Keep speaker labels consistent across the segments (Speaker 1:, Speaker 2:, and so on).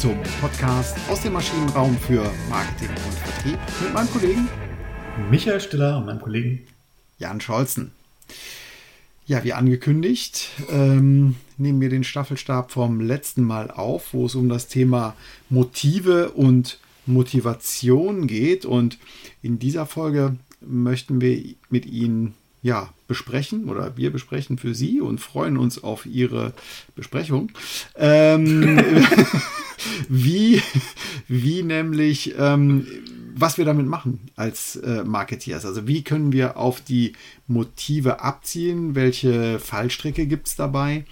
Speaker 1: zum Podcast aus dem Maschinenraum für Marketing und Vertrieb mit meinem Kollegen
Speaker 2: Michael Stiller und meinem Kollegen
Speaker 1: Jan Scholzen. Ja, wie angekündigt, ähm, nehmen wir den Staffelstab vom letzten Mal auf, wo es um das Thema Motive und Motivation geht. Und in dieser Folge möchten wir mit Ihnen ja, besprechen oder wir besprechen für Sie und freuen uns auf Ihre Besprechung. Ähm, wie, wie nämlich, ähm, was wir damit machen als äh, Marketeers. Also wie können wir auf die Motive abzielen? Welche Fallstricke gibt es dabei?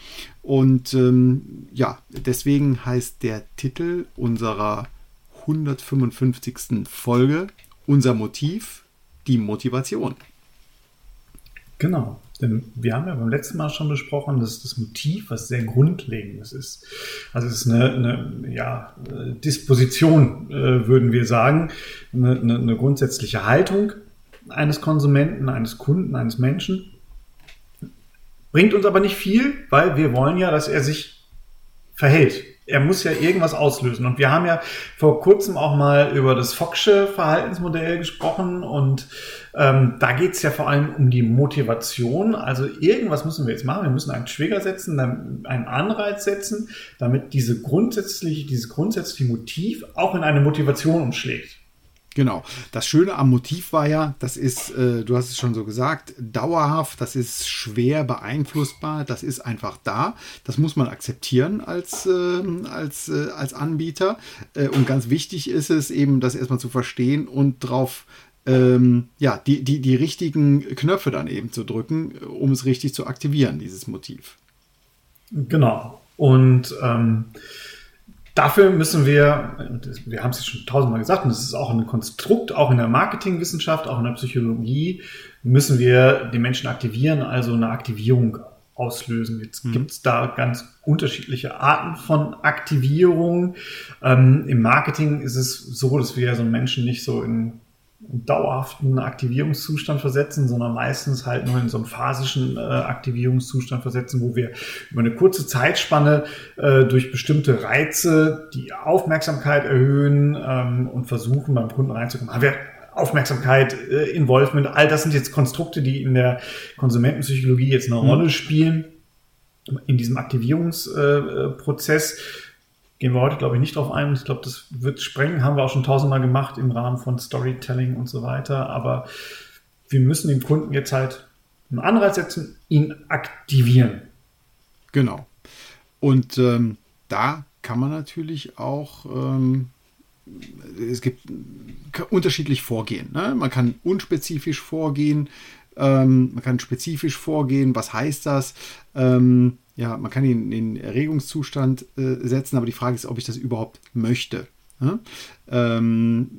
Speaker 1: Und ähm, ja, deswegen heißt der Titel unserer 155. Folge unser Motiv die Motivation.
Speaker 2: Genau. Denn wir haben ja beim letzten Mal schon besprochen, dass das Motiv was sehr Grundlegendes ist. Also es ist eine, eine ja, Disposition, äh, würden wir sagen, eine, eine, eine grundsätzliche Haltung eines Konsumenten, eines Kunden, eines Menschen. Bringt uns aber nicht viel, weil wir wollen ja, dass er sich verhält er muss ja irgendwas auslösen. Und wir haben ja vor kurzem auch mal über das Foxsche Verhaltensmodell gesprochen und ähm, da geht es ja vor allem um die Motivation. Also irgendwas müssen wir jetzt machen. Wir müssen einen Trigger setzen, einen Anreiz setzen, damit diese grundsätzliche, dieses grundsätzliche Motiv auch in eine Motivation umschlägt.
Speaker 1: Genau. Das Schöne am Motiv war ja, das ist, äh, du hast es schon so gesagt, dauerhaft, das ist schwer beeinflussbar, das ist einfach da. Das muss man akzeptieren als, äh, als, äh, als Anbieter. Äh, und ganz wichtig ist es eben, das erstmal zu verstehen und drauf ähm, ja, die, die, die richtigen Knöpfe dann eben zu drücken, um es richtig zu aktivieren, dieses Motiv.
Speaker 2: Genau. Und ähm, Dafür müssen wir, wir haben es schon tausendmal gesagt, und das ist auch ein Konstrukt, auch in der Marketingwissenschaft, auch in der Psychologie, müssen wir die Menschen aktivieren, also eine Aktivierung auslösen. Jetzt mhm. gibt es da ganz unterschiedliche Arten von Aktivierung. Ähm, Im Marketing ist es so, dass wir so Menschen nicht so in dauerhaften Aktivierungszustand versetzen, sondern meistens halt nur in so einen phasischen äh, Aktivierungszustand versetzen, wo wir über eine kurze Zeitspanne äh, durch bestimmte Reize die Aufmerksamkeit erhöhen ähm, und versuchen beim Kunden reinzukommen. Haben wir Aufmerksamkeit, äh, Involvement, all das sind jetzt Konstrukte, die in der Konsumentenpsychologie jetzt eine mhm. Rolle spielen in diesem Aktivierungsprozess. Gehen wir heute, glaube ich, nicht drauf ein. Ich glaube, das wird sprengen. Haben wir auch schon tausendmal gemacht im Rahmen von Storytelling und so weiter. Aber wir müssen dem Kunden jetzt halt einen Anreiz setzen, ihn aktivieren.
Speaker 1: Genau. Und ähm, da kann man natürlich auch, ähm, es gibt unterschiedlich vorgehen. Ne? Man kann unspezifisch vorgehen, ähm, man kann spezifisch vorgehen. Was heißt das? Ähm, ja, man kann ihn in den Erregungszustand äh, setzen, aber die Frage ist, ob ich das überhaupt möchte. Ja? Ähm,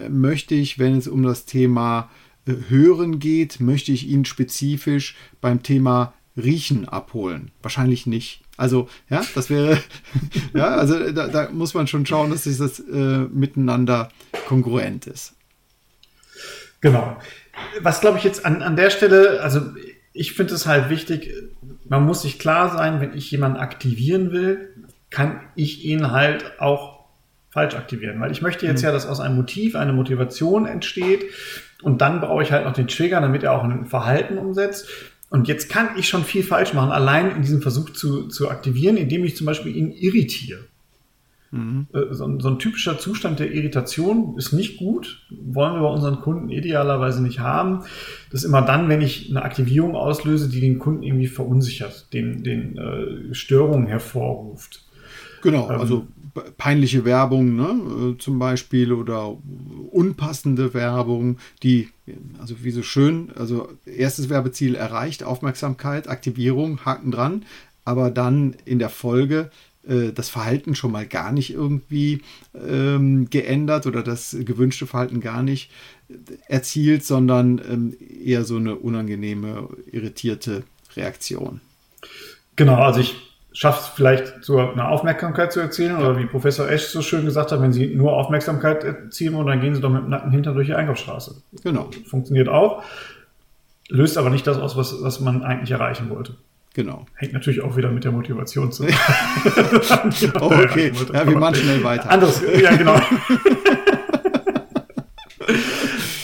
Speaker 1: äh, möchte ich, wenn es um das Thema äh, Hören geht, möchte ich ihn spezifisch beim Thema Riechen abholen? Wahrscheinlich nicht. Also, ja, das wäre, ja, also da, da, muss man schon schauen, dass das äh, miteinander kongruent ist.
Speaker 2: Genau. Was glaube ich jetzt an, an der Stelle, also ich finde es halt wichtig, man muss sich klar sein, wenn ich jemanden aktivieren will, kann ich ihn halt auch falsch aktivieren, weil ich möchte jetzt mhm. ja, dass aus einem Motiv eine Motivation entsteht und dann brauche ich halt noch den Trigger, damit er auch ein Verhalten umsetzt. Und jetzt kann ich schon viel falsch machen, allein in diesem Versuch zu, zu aktivieren, indem ich zum Beispiel ihn irritiere. Mhm. So, ein, so, ein, typischer Zustand der Irritation ist nicht gut, wollen wir bei unseren Kunden idealerweise nicht haben. Das ist immer dann, wenn ich eine Aktivierung auslöse, die den Kunden irgendwie verunsichert, den, den äh, Störungen hervorruft.
Speaker 1: Genau, ähm, also peinliche Werbung ne, äh, zum Beispiel oder unpassende Werbung, die, also wie so schön, also erstes Werbeziel erreicht, Aufmerksamkeit, Aktivierung, Haken dran, aber dann in der Folge äh, das Verhalten schon mal gar nicht irgendwie ähm, geändert oder das gewünschte Verhalten gar nicht erzielt, sondern ähm, eher so eine unangenehme, irritierte Reaktion.
Speaker 2: Genau, also ich schaffe es vielleicht so eine Aufmerksamkeit zu erzielen oder wie Professor Esch so schön gesagt hat, wenn Sie nur Aufmerksamkeit erzielen wollen, dann gehen Sie doch mit dem Nacken hinter durch die Einkaufsstraße. Genau. Funktioniert auch, löst aber nicht das aus, was, was man eigentlich erreichen wollte.
Speaker 1: Genau.
Speaker 2: Hängt natürlich auch wieder mit der Motivation zusammen.
Speaker 1: oh, okay. Ja, wir machen schnell weiter.
Speaker 2: Anderes, ja, genau.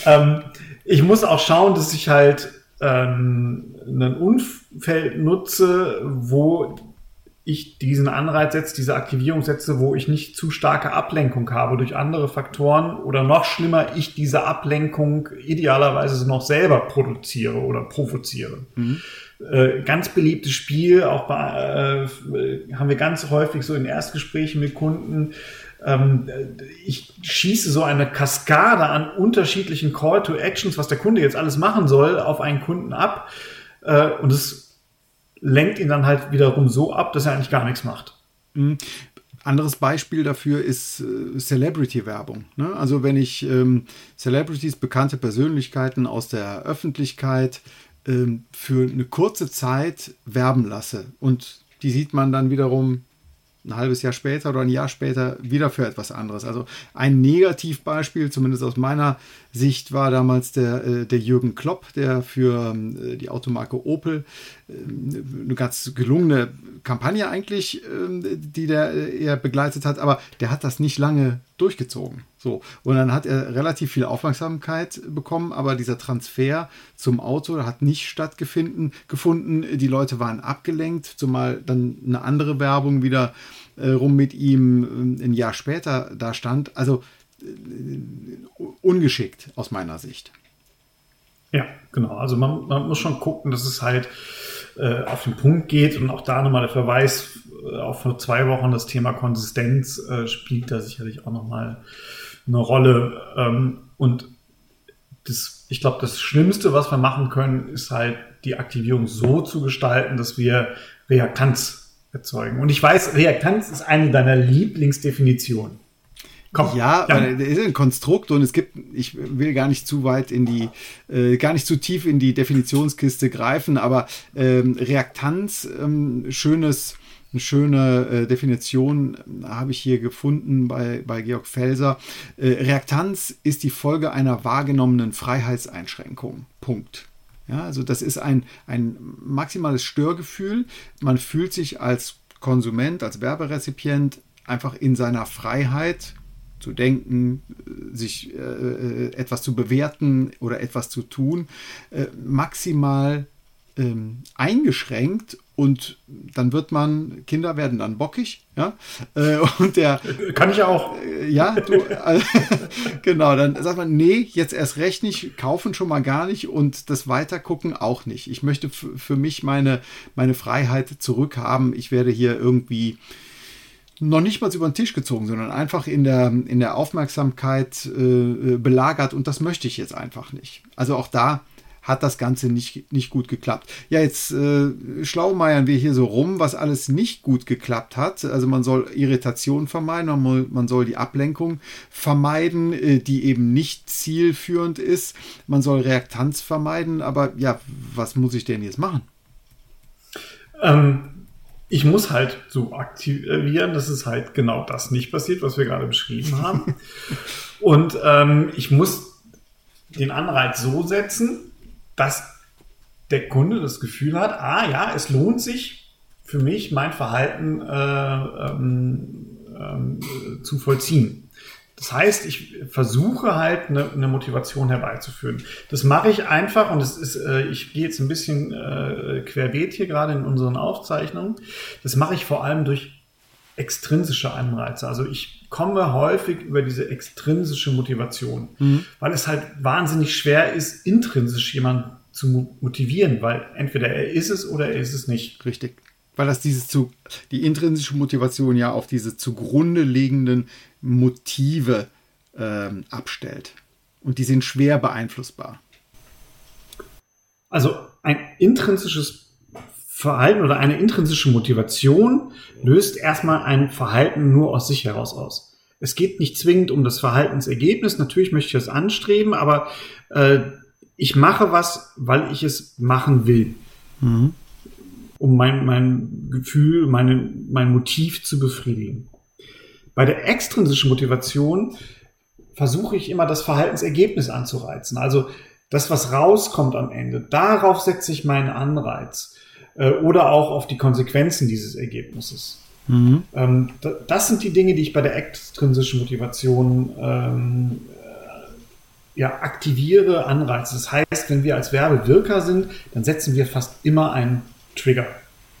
Speaker 2: ähm, ich muss auch schauen, dass ich halt ähm, ein Umfeld nutze, wo ich diesen Anreiz setze, diese Aktivierung setze, wo ich nicht zu starke Ablenkung habe durch andere Faktoren oder noch schlimmer, ich diese Ablenkung idealerweise noch selber produziere oder provoziere. Mhm. Äh, ganz beliebtes Spiel, auch bei, äh, haben wir ganz häufig so in Erstgesprächen mit Kunden. Ähm, ich schieße so eine Kaskade an unterschiedlichen Call to Actions, was der Kunde jetzt alles machen soll, auf einen Kunden ab. Äh, und es lenkt ihn dann halt wiederum so ab, dass er eigentlich gar nichts macht.
Speaker 1: Mhm. Anderes Beispiel dafür ist äh, Celebrity-Werbung. Ne? Also wenn ich ähm, Celebrities, bekannte Persönlichkeiten aus der Öffentlichkeit ähm, für eine kurze Zeit werben lasse und die sieht man dann wiederum ein halbes Jahr später oder ein Jahr später wieder für etwas anderes. Also ein Negativbeispiel, zumindest aus meiner Sicht, war damals der, äh, der Jürgen Klopp, der für äh, die Automarke Opel äh, eine ganz gelungene Kampagne eigentlich, ähm, die der er begleitet hat, aber der hat das nicht lange durchgezogen. So. Und dann hat er relativ viel Aufmerksamkeit bekommen, aber dieser Transfer zum Auto hat nicht stattgefunden. Gefunden. Die Leute waren abgelenkt, zumal dann eine andere Werbung wieder äh, rum mit ihm äh, ein Jahr später da stand. Also äh, ungeschickt aus meiner Sicht.
Speaker 2: Ja, genau. Also man, man muss schon gucken, dass es halt äh, auf den Punkt geht und auch da nochmal der Verweis äh, auf vor zwei Wochen das Thema Konsistenz äh, spielt da sicherlich auch nochmal eine Rolle. Ähm, und das, ich glaube, das Schlimmste, was wir machen können, ist halt die Aktivierung so zu gestalten, dass wir Reaktanz erzeugen. Und ich weiß, Reaktanz ist eine deiner Lieblingsdefinitionen.
Speaker 1: Komm, ja, ja. Ist ein Konstrukt und es gibt, ich will gar nicht zu weit in die, äh, gar nicht zu tief in die Definitionskiste greifen, aber ähm, Reaktanz, ähm, schönes, eine schöne äh, Definition äh, habe ich hier gefunden bei, bei Georg Felser. Äh, Reaktanz ist die Folge einer wahrgenommenen Freiheitseinschränkung. Punkt. Ja, also das ist ein, ein maximales Störgefühl. Man fühlt sich als Konsument, als Werberezipient einfach in seiner Freiheit zu denken, sich äh, äh, etwas zu bewerten oder etwas zu tun, äh, maximal ähm, eingeschränkt und dann wird man, Kinder werden dann bockig, ja, äh, und der...
Speaker 2: Kann ich auch.
Speaker 1: Äh, ja, du, äh, genau, dann sagt man, nee, jetzt erst recht nicht, kaufen schon mal gar nicht und das Weitergucken auch nicht. Ich möchte für mich meine, meine Freiheit zurückhaben. Ich werde hier irgendwie noch nicht mal über den Tisch gezogen, sondern einfach in der, in der Aufmerksamkeit äh, belagert und das möchte ich jetzt einfach nicht. Also auch da hat das Ganze nicht, nicht gut geklappt. Ja, jetzt äh, schlaumeiern wir hier so rum, was alles nicht gut geklappt hat. Also man soll Irritation vermeiden, man, man soll die Ablenkung vermeiden, äh, die eben nicht zielführend ist. Man soll Reaktanz vermeiden, aber ja, was muss ich denn jetzt machen?
Speaker 2: Ähm, ich muss halt so aktivieren, dass es halt genau das nicht passiert, was wir gerade beschrieben haben. Und ähm, ich muss den Anreiz so setzen, dass der Kunde das Gefühl hat, ah ja, es lohnt sich für mich, mein Verhalten äh, ähm, ähm, zu vollziehen. Das heißt, ich versuche halt eine, eine Motivation herbeizuführen. Das mache ich einfach und es ist, äh, ich gehe jetzt ein bisschen äh, querbeet hier gerade in unseren Aufzeichnungen. Das mache ich vor allem durch extrinsische Anreize. Also ich komme häufig über diese extrinsische Motivation, mhm. weil es halt wahnsinnig schwer ist, intrinsisch jemanden zu motivieren, weil entweder er ist es oder er ist es nicht.
Speaker 1: Richtig. Weil das dieses zu, die intrinsische Motivation ja auf diese zugrunde liegenden Motive ähm, abstellt. Und die sind schwer beeinflussbar.
Speaker 2: Also ein intrinsisches Verhalten oder eine intrinsische Motivation löst erstmal ein Verhalten nur aus sich heraus aus. Es geht nicht zwingend um das Verhaltensergebnis. Natürlich möchte ich das anstreben, aber äh, ich mache was, weil ich es machen will. Mhm. Um mein, mein Gefühl, meine, mein Motiv zu befriedigen. Bei der extrinsischen Motivation versuche ich immer das Verhaltensergebnis anzureizen. Also das, was rauskommt am Ende, darauf setze ich meinen Anreiz. Äh, oder auch auf die Konsequenzen dieses Ergebnisses. Mhm. Ähm, das sind die Dinge, die ich bei der extrinsischen Motivation ähm, äh, ja, aktiviere, anreize. Das heißt, wenn wir als Werbewirker sind, dann setzen wir fast immer einen Trigger,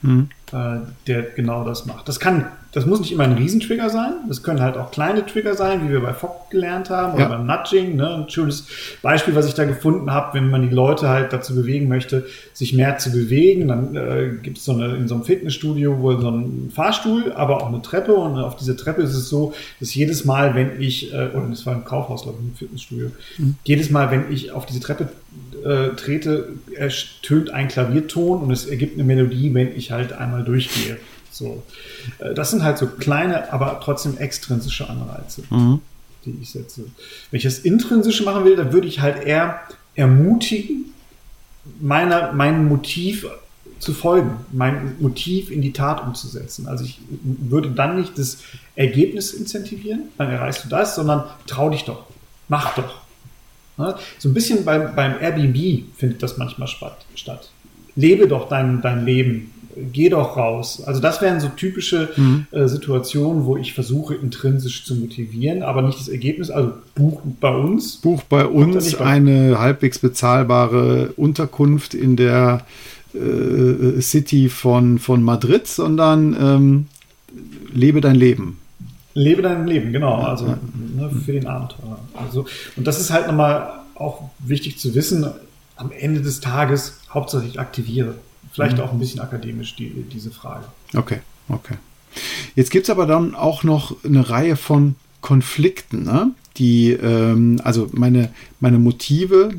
Speaker 2: mhm. äh, der genau das macht. Das kann das muss nicht immer ein Riesentrigger sein. Das können halt auch kleine Trigger sein, wie wir bei Fogg gelernt haben oder ja. beim Nudging. Ne? Ein schönes Beispiel, was ich da gefunden habe, wenn man die Leute halt dazu bewegen möchte, sich mehr zu bewegen, dann äh, gibt es so eine, in so einem Fitnessstudio wohl so einen Fahrstuhl, aber auch eine Treppe. Und auf diese Treppe ist es so, dass jedes Mal, wenn ich, äh, oder das war im Kaufhaus, glaube ich, im Fitnessstudio, mhm. jedes Mal, wenn ich auf diese Treppe äh, trete, ertönt ein Klavierton und es ergibt eine Melodie, wenn ich halt einmal durchgehe. So. Äh, das sind halt so kleine, aber trotzdem extrinsische Anreize, mhm. die ich setze. Wenn ich das intrinsische machen will, dann würde ich halt eher ermutigen, meiner, meinem Motiv zu folgen, mein Motiv in die Tat umzusetzen. Also ich würde dann nicht das Ergebnis incentivieren, dann erreichst du das, sondern trau dich doch, mach doch. So ein bisschen beim, beim Airbnb findet das manchmal statt. Lebe doch dein, dein Leben geh doch raus. Also das wären so typische mhm. äh, Situationen, wo ich versuche, intrinsisch zu motivieren, aber nicht das Ergebnis. Also Buch bei uns.
Speaker 1: Buch bei uns eine halbwegs bezahlbare Unterkunft in der äh, City von, von Madrid, sondern ähm, lebe dein Leben.
Speaker 2: Lebe dein Leben, genau. Also ne, für den Abenteuer. Also, und das ist halt nochmal auch wichtig zu wissen. Am Ende des Tages hauptsächlich aktiviere. Vielleicht mhm. auch ein bisschen akademisch, die, diese Frage.
Speaker 1: Okay, okay. Jetzt gibt es aber dann auch noch eine Reihe von Konflikten, ne? die, ähm, also meine, meine Motive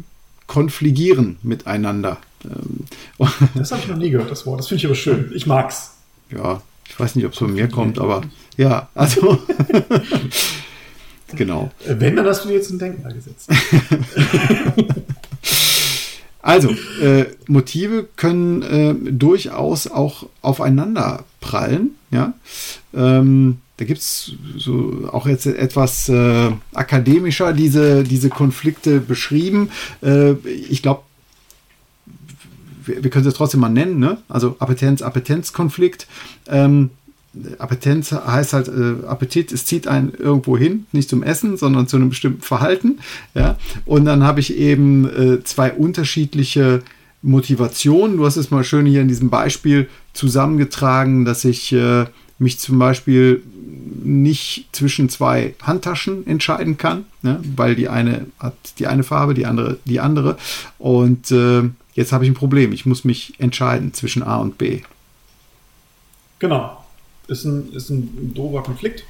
Speaker 1: konfligieren miteinander.
Speaker 2: Ähm, das habe ich noch nie gehört, das Wort. Das finde ich aber schön. Ich mag's.
Speaker 1: Ja, ich weiß nicht, ob es von mir kommt, aber ja, also. genau.
Speaker 2: Wenn, dann hast du dir jetzt ein Denkmal gesetzt.
Speaker 1: Also, äh, Motive können äh, durchaus auch aufeinander prallen. Ja? Ähm, da gibt es so auch jetzt etwas äh, akademischer diese, diese Konflikte beschrieben. Äh, ich glaube, wir, wir können es trotzdem mal nennen, ne? also Appetenz-Appetenzkonflikt. Ähm, Appetenz heißt halt, äh, Appetit, es zieht einen irgendwo hin, nicht zum Essen, sondern zu einem bestimmten Verhalten. Ja? Und dann habe ich eben äh, zwei unterschiedliche Motivationen. Du hast es mal schön hier in diesem Beispiel zusammengetragen, dass ich äh, mich zum Beispiel nicht zwischen zwei Handtaschen entscheiden kann, ne? weil die eine hat die eine Farbe, die andere die andere. Und äh, jetzt habe ich ein Problem. Ich muss mich entscheiden zwischen A und B.
Speaker 2: Genau ist ein, ist ein doofer Konflikt.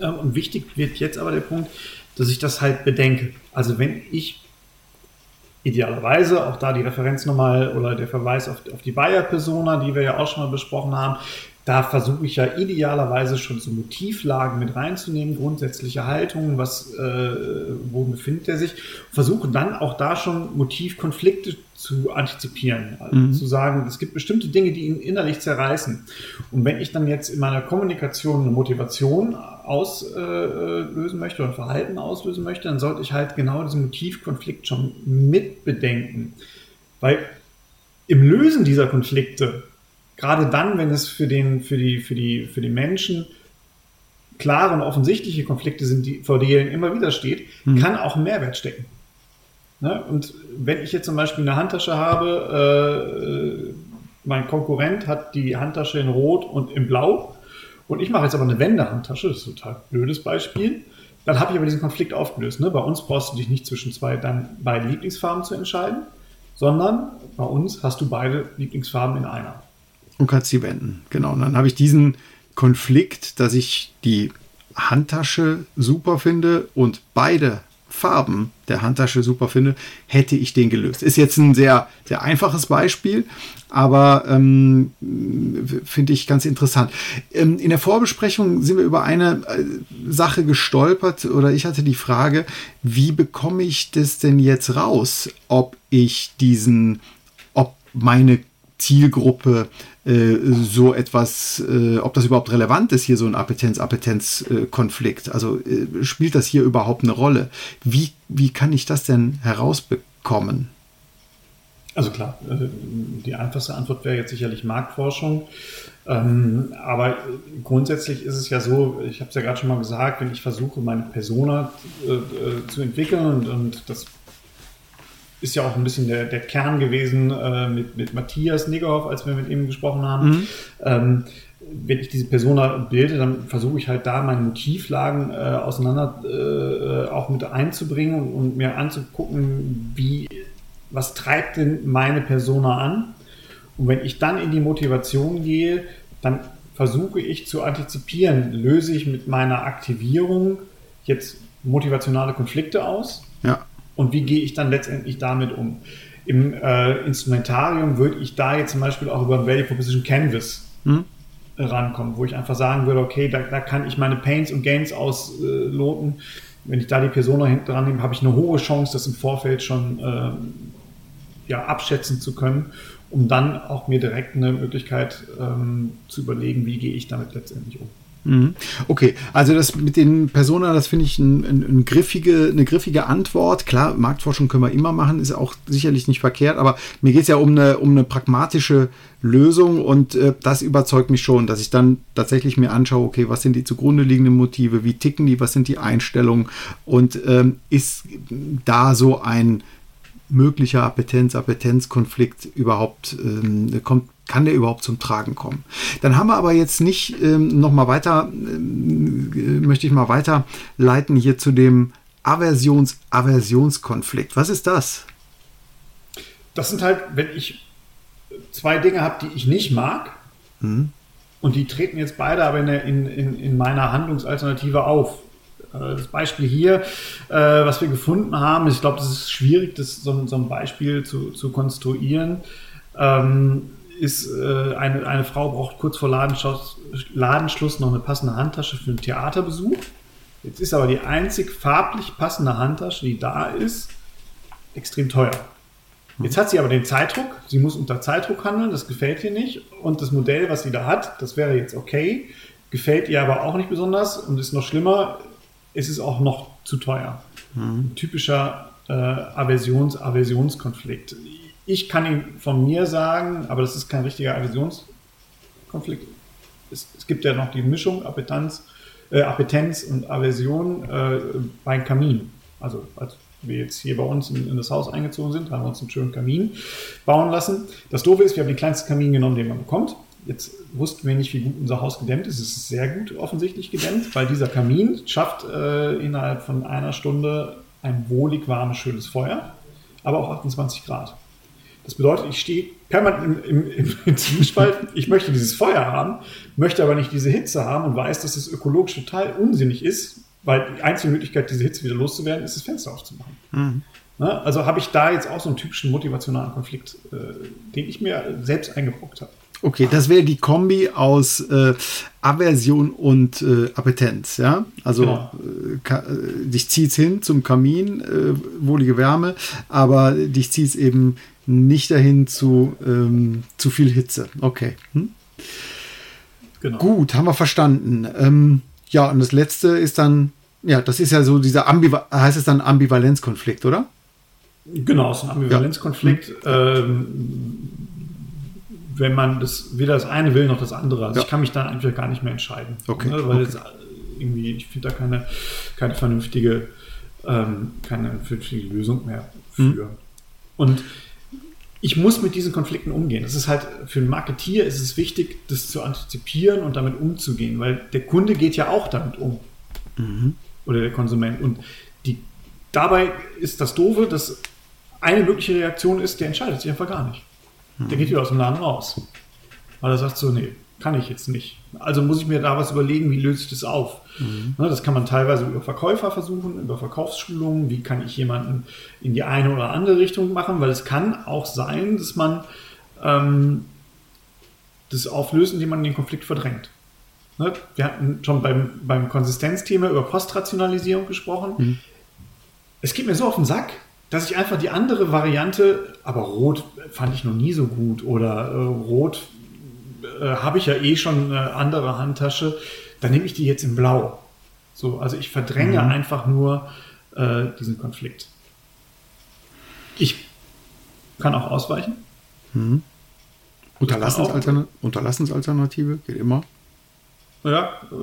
Speaker 2: Ähm, und wichtig wird jetzt aber der Punkt, dass ich das halt bedenke. Also wenn ich idealerweise, auch da die Referenz nochmal oder der Verweis auf, auf die Bayer-Persona, die wir ja auch schon mal besprochen haben, da versuche ich ja idealerweise schon so Motivlagen mit reinzunehmen, grundsätzliche Haltungen, was, äh, wo befindet er sich, versuche dann auch da schon Motivkonflikte zu antizipieren, also mhm. zu sagen, es gibt bestimmte Dinge, die ihn innerlich zerreißen. Und wenn ich dann jetzt in meiner Kommunikation eine Motivation auslösen möchte oder Verhalten auslösen möchte, dann sollte ich halt genau diesen Motivkonflikt schon mit bedenken. Weil im Lösen dieser Konflikte gerade dann, wenn es für den, für die, für die, für die Menschen klare und offensichtliche Konflikte sind, die, vor denen immer wieder steht, mhm. kann auch ein Mehrwert stecken. Ne? Und wenn ich jetzt zum Beispiel eine Handtasche habe, äh, mein Konkurrent hat die Handtasche in Rot und in Blau und ich mache jetzt aber eine Wendehandtasche, das ist ein total blödes Beispiel, dann habe ich aber diesen Konflikt aufgelöst. Ne? Bei uns brauchst du dich nicht zwischen zwei dann beiden Lieblingsfarben zu entscheiden, sondern bei uns hast du beide Lieblingsfarben in einer.
Speaker 1: Und kannst sie wenden. Genau. Und dann habe ich diesen Konflikt, dass ich die Handtasche super finde und beide Farben der Handtasche super finde, hätte ich den gelöst. Ist jetzt ein sehr, sehr einfaches Beispiel, aber ähm, finde ich ganz interessant. Ähm, in der Vorbesprechung sind wir über eine äh, Sache gestolpert oder ich hatte die Frage, wie bekomme ich das denn jetzt raus, ob ich diesen, ob meine Zielgruppe äh, so etwas, äh, ob das überhaupt relevant ist, hier so ein Appetenz-Appetenz-Konflikt. Also äh, spielt das hier überhaupt eine Rolle? Wie, wie kann ich das denn herausbekommen?
Speaker 2: Also klar, die einfachste Antwort wäre jetzt sicherlich Marktforschung. Ähm, aber grundsätzlich ist es ja so, ich habe es ja gerade schon mal gesagt, wenn ich versuche, meine Persona zu entwickeln und, das ist ja auch ein bisschen der, der Kern gewesen äh, mit, mit Matthias Niggerhoff, als wir mit ihm gesprochen haben. Mhm. Ähm, wenn ich diese Persona bilde, dann versuche ich halt da meine Motivlagen äh, auseinander äh, auch mit einzubringen und, und, mir anzugucken, wie, was treibt denn meine Persona an? Und wenn ich dann in die Motivation gehe, dann versuche ich zu antizipieren, löse ich mit meiner Aktivierung jetzt motivationale Konflikte aus? Und wie gehe ich dann letztendlich damit um? Im äh, Instrumentarium würde ich da jetzt zum Beispiel auch über ein Value Proposition Canvas hm? rankommen, wo ich einfach sagen würde, okay, da, da kann ich meine Pains und Gains ausloten. Äh, Wenn ich da die Person hinten dran nehme, habe ich eine hohe Chance, das im Vorfeld schon äh, ja, abschätzen zu können um dann auch mir direkt eine Möglichkeit ähm, zu überlegen, wie gehe ich damit letztendlich um.
Speaker 1: Mhm. Okay, also das mit den Persona, das finde ich ein, ein, ein, griffige, eine griffige Antwort. Klar, Marktforschung können wir immer machen, ist auch sicherlich nicht verkehrt, aber mir geht es ja um eine, um eine pragmatische Lösung und äh, das überzeugt mich schon, dass ich dann tatsächlich mir anschaue, okay, was sind die zugrunde liegenden Motive, wie ticken die, was sind die Einstellungen und ähm, ist da so ein möglicher Appetenz-Appetenzkonflikt überhaupt ähm, kommt, kann der überhaupt zum Tragen kommen. Dann haben wir aber jetzt nicht ähm, noch mal weiter, ähm, möchte ich mal weiterleiten hier zu dem Aversions-Aversionskonflikt. Was ist das?
Speaker 2: Das sind halt, wenn ich zwei Dinge habe, die ich nicht mag, hm. und die treten jetzt beide aber in, in, in meiner Handlungsalternative auf. Äh, das Beispiel hier, äh, was wir gefunden haben, ich glaube, das ist schwierig, das so, so ein Beispiel zu, zu konstruieren, ähm, ist äh, eine, eine Frau braucht kurz vor Ladenschluss, Ladenschluss noch eine passende Handtasche für einen Theaterbesuch. Jetzt ist aber die einzig farblich passende Handtasche, die da ist, extrem teuer. Jetzt hat sie aber den Zeitdruck, sie muss unter Zeitdruck handeln, das gefällt ihr nicht. Und das Modell, was sie da hat, das wäre jetzt okay, gefällt ihr aber auch nicht besonders und ist noch schlimmer, ist es auch noch zu teuer. Mhm. typischer äh, Aversions-Aversionskonflikt. Ich kann ihn von mir sagen, aber das ist kein richtiger Aversionskonflikt. Es, es gibt ja noch die Mischung Appetenz, äh, Appetenz und Aversion äh, beim Kamin. Also als wir jetzt hier bei uns in, in, das Haus eingezogen sind, haben wir uns einen schönen Kamin bauen lassen. Das Doofe ist, wir haben den kleinsten Kamin genommen, den man bekommt. Jetzt wussten wir nicht, wie gut unser Haus gedämmt ist. Es ist sehr gut offensichtlich gedämmt, weil dieser Kamin schafft äh, innerhalb von einer Stunde ein wohlig warmes, schönes Feuer, aber auch 28 Grad. Das bedeutet, ich stehe permanent im, im, im Zwiespalt. Ich möchte dieses Feuer haben, möchte aber nicht diese Hitze haben und weiß, dass es ökologisch total unsinnig ist, weil die einzige Möglichkeit, diese Hitze wieder loszuwerden, ist, das Fenster aufzumachen. Mhm. Na, also habe ich da jetzt auch so einen typischen motivationalen Konflikt, äh, den ich mir selbst eingebrockt habe.
Speaker 1: Okay, das wäre die Kombi aus äh, Aversion und äh, Appetenz, ja? Also genau. äh, äh dich zieht hin zum Kamin, äh, wohlige Wärme, aber dich zieht es eben nicht dahin zu ähm, zu viel Hitze. Okay. Hm? Genau. Gut, haben wir verstanden. Ähm, ja, und das letzte ist dann, ja, das ist ja so dieser Ambival heißt es dann Ambivalenzkonflikt, oder?
Speaker 2: Genau, es ist ein Ambivalenzkonflikt. Ja. Ähm, wenn man das weder das eine will noch das andere. Also ja. ich kann mich dann einfach gar nicht mehr entscheiden.
Speaker 1: Okay.
Speaker 2: Ne? Weil okay. irgendwie, ich finde da keine, keine vernünftige, ähm, keine vernünftige Lösung mehr für. Mhm. Und ich muss mit diesen Konflikten umgehen. Das ist halt für einen Marketier ist es wichtig, das zu antizipieren und damit umzugehen, weil der Kunde geht ja auch damit um. Mhm. Oder der Konsument. Und die, dabei ist das Doofe, dass eine mögliche Reaktion ist, der entscheidet sich einfach gar nicht. Der geht wieder aus dem Laden raus. Weil er sagt so, nee, kann ich jetzt nicht. Also muss ich mir da was überlegen, wie löse ich das auf. Mhm. Ne, das kann man teilweise über Verkäufer versuchen, über Verkaufsschulungen, wie kann ich jemanden in die eine oder andere Richtung machen, weil es kann auch sein, dass man ähm, das auflöst, indem man den Konflikt verdrängt. Ne? Wir hatten schon beim, beim Konsistenzthema über Postrationalisierung gesprochen. Mhm. Es geht mir so auf den Sack, dass ich einfach die andere Variante, aber rot fand ich noch nie so gut oder äh, rot äh, habe ich ja eh schon eine andere Handtasche, dann nehme ich die jetzt in blau. So, also ich verdränge mhm. einfach nur äh, diesen Konflikt. Ich kann auch ausweichen.
Speaker 1: Mhm. Unterlassensalternative, Unterlassensalternative geht immer.
Speaker 2: Ja, äh,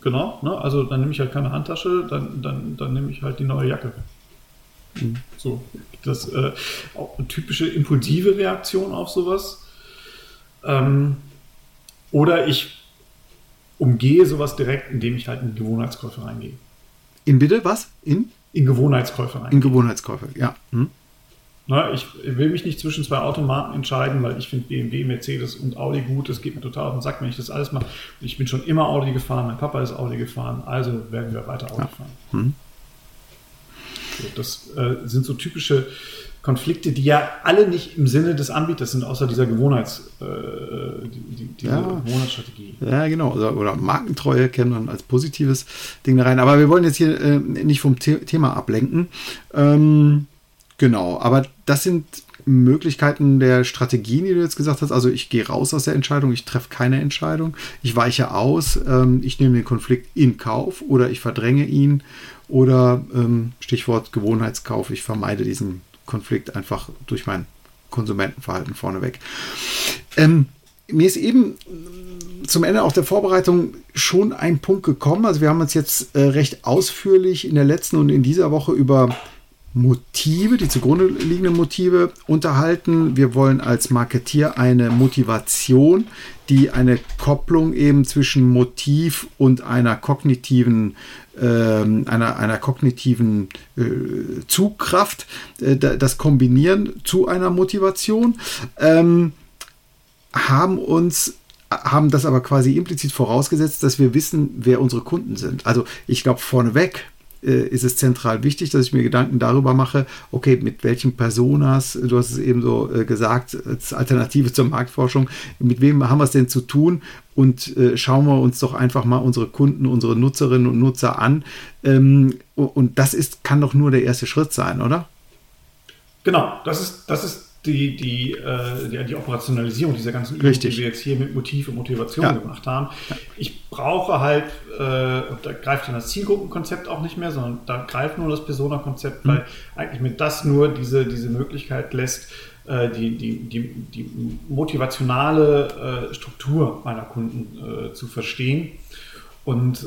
Speaker 2: genau. Ne? Also dann nehme ich halt keine Handtasche, dann, dann, dann nehme ich halt die neue Jacke. Mhm. So, das äh, typische impulsive Reaktion auf sowas. Ähm, oder ich umgehe sowas direkt, indem ich halt in Gewohnheitskäufe reingehe.
Speaker 1: In bitte was? In?
Speaker 2: In Gewohnheitskäufe
Speaker 1: reingehe. In Gewohnheitskäufe, ja. Hm.
Speaker 2: Na, ich will mich nicht zwischen zwei Automarken entscheiden, weil ich finde BMW, Mercedes und Audi gut. Das geht mir total auf den Sack, wenn ich das alles mache. Ich bin schon immer Audi gefahren, mein Papa ist Audi gefahren, also werden wir weiter Audi ja. fahren. Hm. So, das äh, sind so typische Konflikte, die ja alle nicht im Sinne des Anbieters sind, außer dieser Gewohnheits, äh, die, die,
Speaker 1: ja. Gewohnheitsstrategie. Ja, genau. Oder, oder Markentreue kennen man als positives Ding da rein. Aber wir wollen jetzt hier äh, nicht vom The Thema ablenken. Ähm, genau, aber das sind Möglichkeiten der Strategien, die du jetzt gesagt hast. Also ich gehe raus aus der Entscheidung, ich treffe keine Entscheidung, ich weiche aus, ähm, ich nehme den Konflikt in Kauf oder ich verdränge ihn oder ähm, Stichwort Gewohnheitskauf, ich vermeide diesen Konflikt einfach durch mein Konsumentenverhalten vorneweg. Ähm, mir ist eben zum Ende auch der Vorbereitung schon ein Punkt gekommen. Also wir haben uns jetzt äh, recht ausführlich in der letzten und in dieser Woche über Motive, die zugrunde liegenden Motive unterhalten. Wir wollen als Marketier eine Motivation, die eine Kopplung eben zwischen Motiv und einer kognitiven ähm, einer, einer kognitiven äh, Zugkraft, äh, das Kombinieren zu einer Motivation, ähm, haben uns haben das aber quasi implizit vorausgesetzt, dass wir wissen, wer unsere Kunden sind. Also ich glaube vorneweg äh, ist es zentral wichtig, dass ich mir Gedanken darüber mache, okay, mit welchen Personas, du hast es eben so äh, gesagt, als Alternative zur Marktforschung, mit wem haben wir es denn zu tun? Und äh, schauen wir uns doch einfach mal unsere Kunden, unsere Nutzerinnen und Nutzer an. Ähm, und das ist, kann doch nur der erste Schritt sein, oder?
Speaker 2: Genau, das ist, das ist die, die, äh, die, die, Operationalisierung dieser ganzen
Speaker 1: Übungen, die
Speaker 2: wir jetzt hier mit Motiv und Motivation ja. gemacht haben. Ich brauche halt, äh, da greift dann das Zielgruppenkonzept auch nicht mehr, sondern da greift nur das Persona-Konzept, mhm. weil eigentlich mit das nur diese, diese Möglichkeit lässt, äh, die, die, die, die motivationale äh, Struktur meiner Kunden äh, zu verstehen und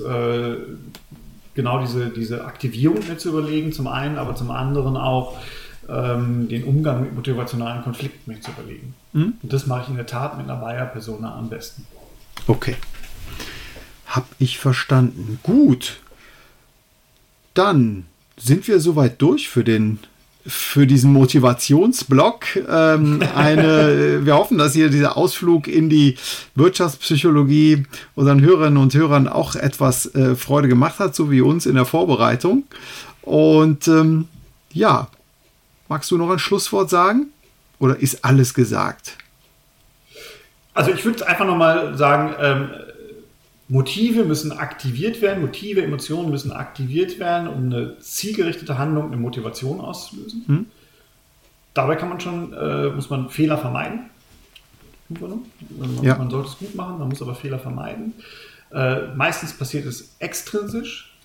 Speaker 2: genau diese, diese Aktivierung mir zu überlegen, zum einen, aber zum anderen auch, ähm, den Umgang mit motivationalen Konflikten mir zu überlegen. Mhm. Und das mache ich in der Tat mit einer Buyer-Persona am besten.
Speaker 1: Okay. Hab ich verstanden. Gut. Dann sind wir soweit durch für den für diesen Motivationsblock. Ähm, eine, wir hoffen, dass hier dieser Ausflug in die Wirtschaftspsychologie unseren Hörerinnen und Hörern auch etwas äh, Freude gemacht hat, so wie uns in der Vorbereitung. Und ähm, ja, Magst du noch ein Schlusswort sagen? Oder ist alles gesagt?
Speaker 2: Also ich würde einfach nochmal sagen, ähm, Motive müssen aktiviert werden, Motive, Emotionen müssen aktiviert werden, um eine zielgerichtete Handlung, eine Motivation auszulösen. Hm? Dabei kann man schon, äh, muss man Fehler vermeiden. Man, ja. man sollte es gut machen, man muss aber Fehler vermeiden. Äh, meistens passiert es extrinsisch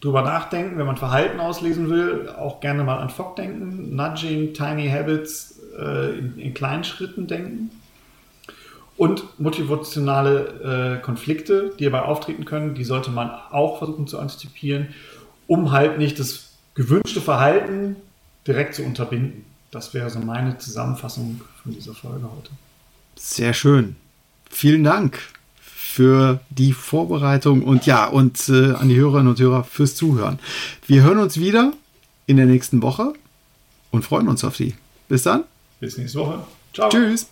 Speaker 2: drüber nachdenken, wenn man Verhalten auslesen will, auch gerne mal an Fogg denken, Nudging, Tiny Habits äh, in, in, kleinen Schritten denken. Und motivationale äh, Konflikte, die dabei auftreten können, die sollte man auch versuchen zu antizipieren, um halt nicht das gewünschte Verhalten direkt zu unterbinden. Das wäre so meine Zusammenfassung von dieser Folge heute.
Speaker 1: Sehr schön. Vielen Dank für die Vorbereitung und ja, und äh, an die Hörerinnen und Hörer fürs Zuhören. Wir hören uns wieder in der nächsten Woche und freuen uns auf Sie. Bis dann.
Speaker 2: Bis nächste Woche.
Speaker 1: Ciao. Tschüss.